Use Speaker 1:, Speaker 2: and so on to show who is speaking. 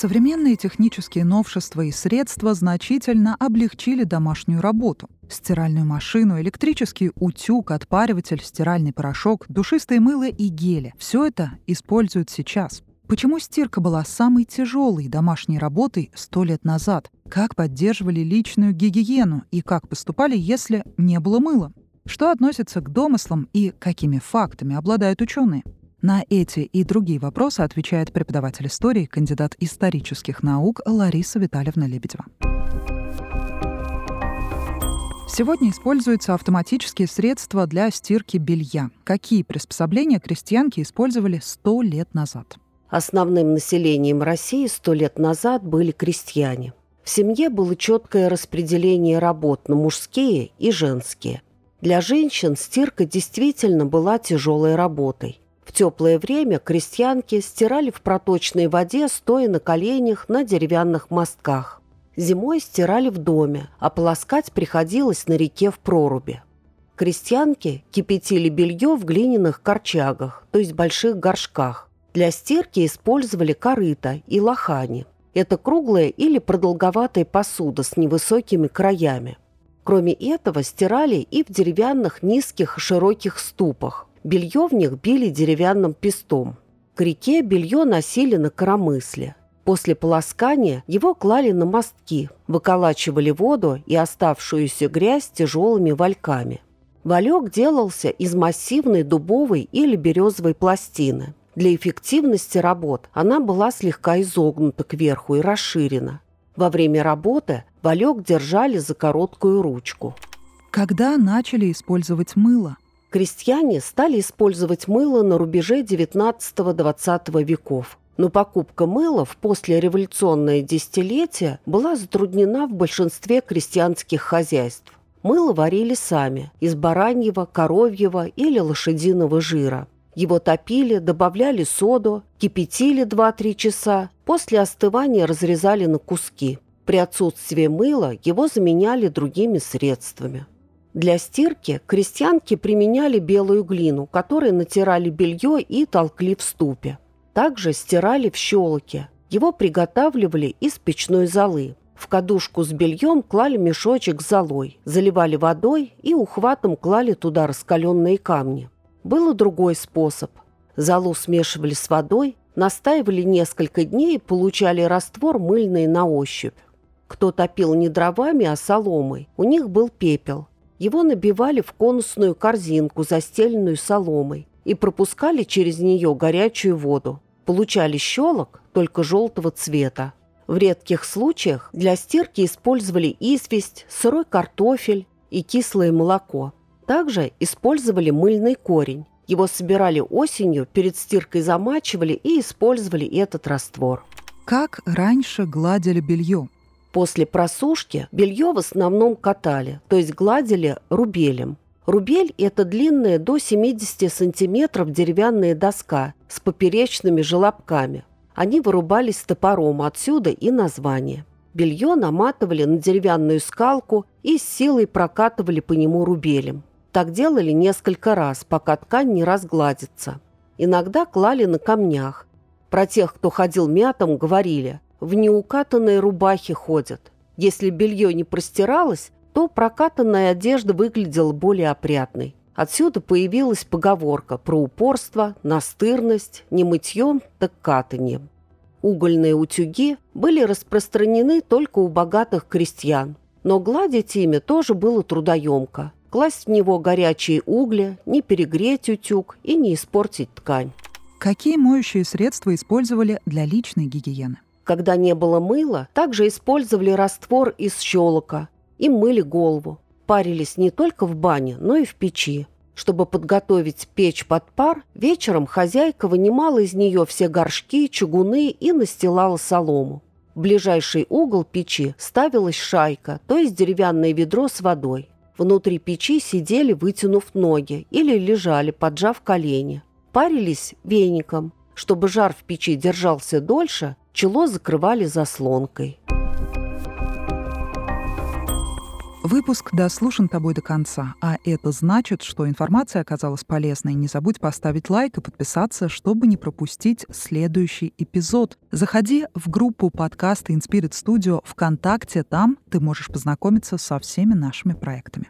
Speaker 1: Современные технические новшества и средства значительно облегчили домашнюю работу. Стиральную машину, электрический утюг, отпариватель, стиральный порошок, душистые мыло и гели – все это используют сейчас. Почему стирка была самой тяжелой домашней работой сто лет назад? Как поддерживали личную гигиену и как поступали, если не было мыла? Что относится к домыслам и какими фактами обладают ученые? На эти и другие вопросы отвечает преподаватель истории, кандидат исторических наук Лариса Витальевна Лебедева. Сегодня используются автоматические средства для стирки белья. Какие приспособления крестьянки использовали сто лет назад?
Speaker 2: Основным населением России сто лет назад были крестьяне. В семье было четкое распределение работ на мужские и женские. Для женщин стирка действительно была тяжелой работой. В теплое время крестьянки стирали в проточной воде, стоя на коленях на деревянных мостках. Зимой стирали в доме, а полоскать приходилось на реке в проруби. Крестьянки кипятили белье в глиняных корчагах, то есть больших горшках. Для стирки использовали корыто и лохани. Это круглая или продолговатая посуда с невысокими краями. Кроме этого, стирали и в деревянных низких широких ступах. Белье в них били деревянным пестом. К реке белье носили на коромысле. После полоскания его клали на мостки, выколачивали воду и оставшуюся грязь тяжелыми вальками. Валек делался из массивной дубовой или березовой пластины. Для эффективности работ она была слегка изогнута кверху и расширена. Во время работы валек держали за короткую ручку.
Speaker 1: Когда начали использовать мыло?
Speaker 2: Крестьяне стали использовать мыло на рубеже XIX-XX веков. Но покупка мыла в послереволюционное десятилетие была затруднена в большинстве крестьянских хозяйств. Мыло варили сами из бараньего, коровьего или лошадиного жира. Его топили, добавляли соду, кипятили 2-3 часа, после остывания разрезали на куски. При отсутствии мыла его заменяли другими средствами. Для стирки крестьянки применяли белую глину, которой натирали белье и толкли в ступе. Также стирали в щелоке. Его приготавливали из печной золы. В кадушку с бельем клали мешочек с золой, заливали водой и ухватом клали туда раскаленные камни. Был и другой способ. Золу смешивали с водой, настаивали несколько дней и получали раствор мыльный на ощупь. Кто топил не дровами, а соломой, у них был пепел. Его набивали в конусную корзинку, застеленную соломой, и пропускали через нее горячую воду. Получали щелок, только желтого цвета. В редких случаях для стирки использовали известь, сырой картофель и кислое молоко. Также использовали мыльный корень. Его собирали осенью, перед стиркой замачивали и использовали этот раствор.
Speaker 1: Как раньше гладили белье?
Speaker 2: После просушки белье в основном катали, то есть гладили рубелем. Рубель – это длинная до 70 сантиметров деревянная доска с поперечными желобками. Они вырубались топором, отсюда и название. Белье наматывали на деревянную скалку и с силой прокатывали по нему рубелем. Так делали несколько раз, пока ткань не разгладится. Иногда клали на камнях. Про тех, кто ходил мятом, говорили, в неукатанной рубахе ходят. Если белье не простиралось, то прокатанная одежда выглядела более опрятной. Отсюда появилась поговорка про упорство, настырность, не мытьем, так катанием. Угольные утюги были распространены только у богатых крестьян, но гладить ими тоже было трудоемко класть в него горячие угли, не перегреть утюг и не испортить ткань.
Speaker 1: Какие моющие средства использовали для личной гигиены?
Speaker 2: Когда не было мыла, также использовали раствор из щелока и мыли голову. Парились не только в бане, но и в печи. Чтобы подготовить печь под пар, вечером хозяйка вынимала из нее все горшки, чугуны и настилала солому. В ближайший угол печи ставилась шайка, то есть деревянное ведро с водой. Внутри печи сидели, вытянув ноги, или лежали, поджав колени. Парились веником. Чтобы жар в печи держался дольше, чело закрывали заслонкой.
Speaker 1: Выпуск дослушан тобой до конца, а это значит, что информация оказалась полезной. Не забудь поставить лайк и подписаться, чтобы не пропустить следующий эпизод. Заходи в группу подкаста Inspirit Studio ВКонтакте, там ты можешь познакомиться со всеми нашими проектами.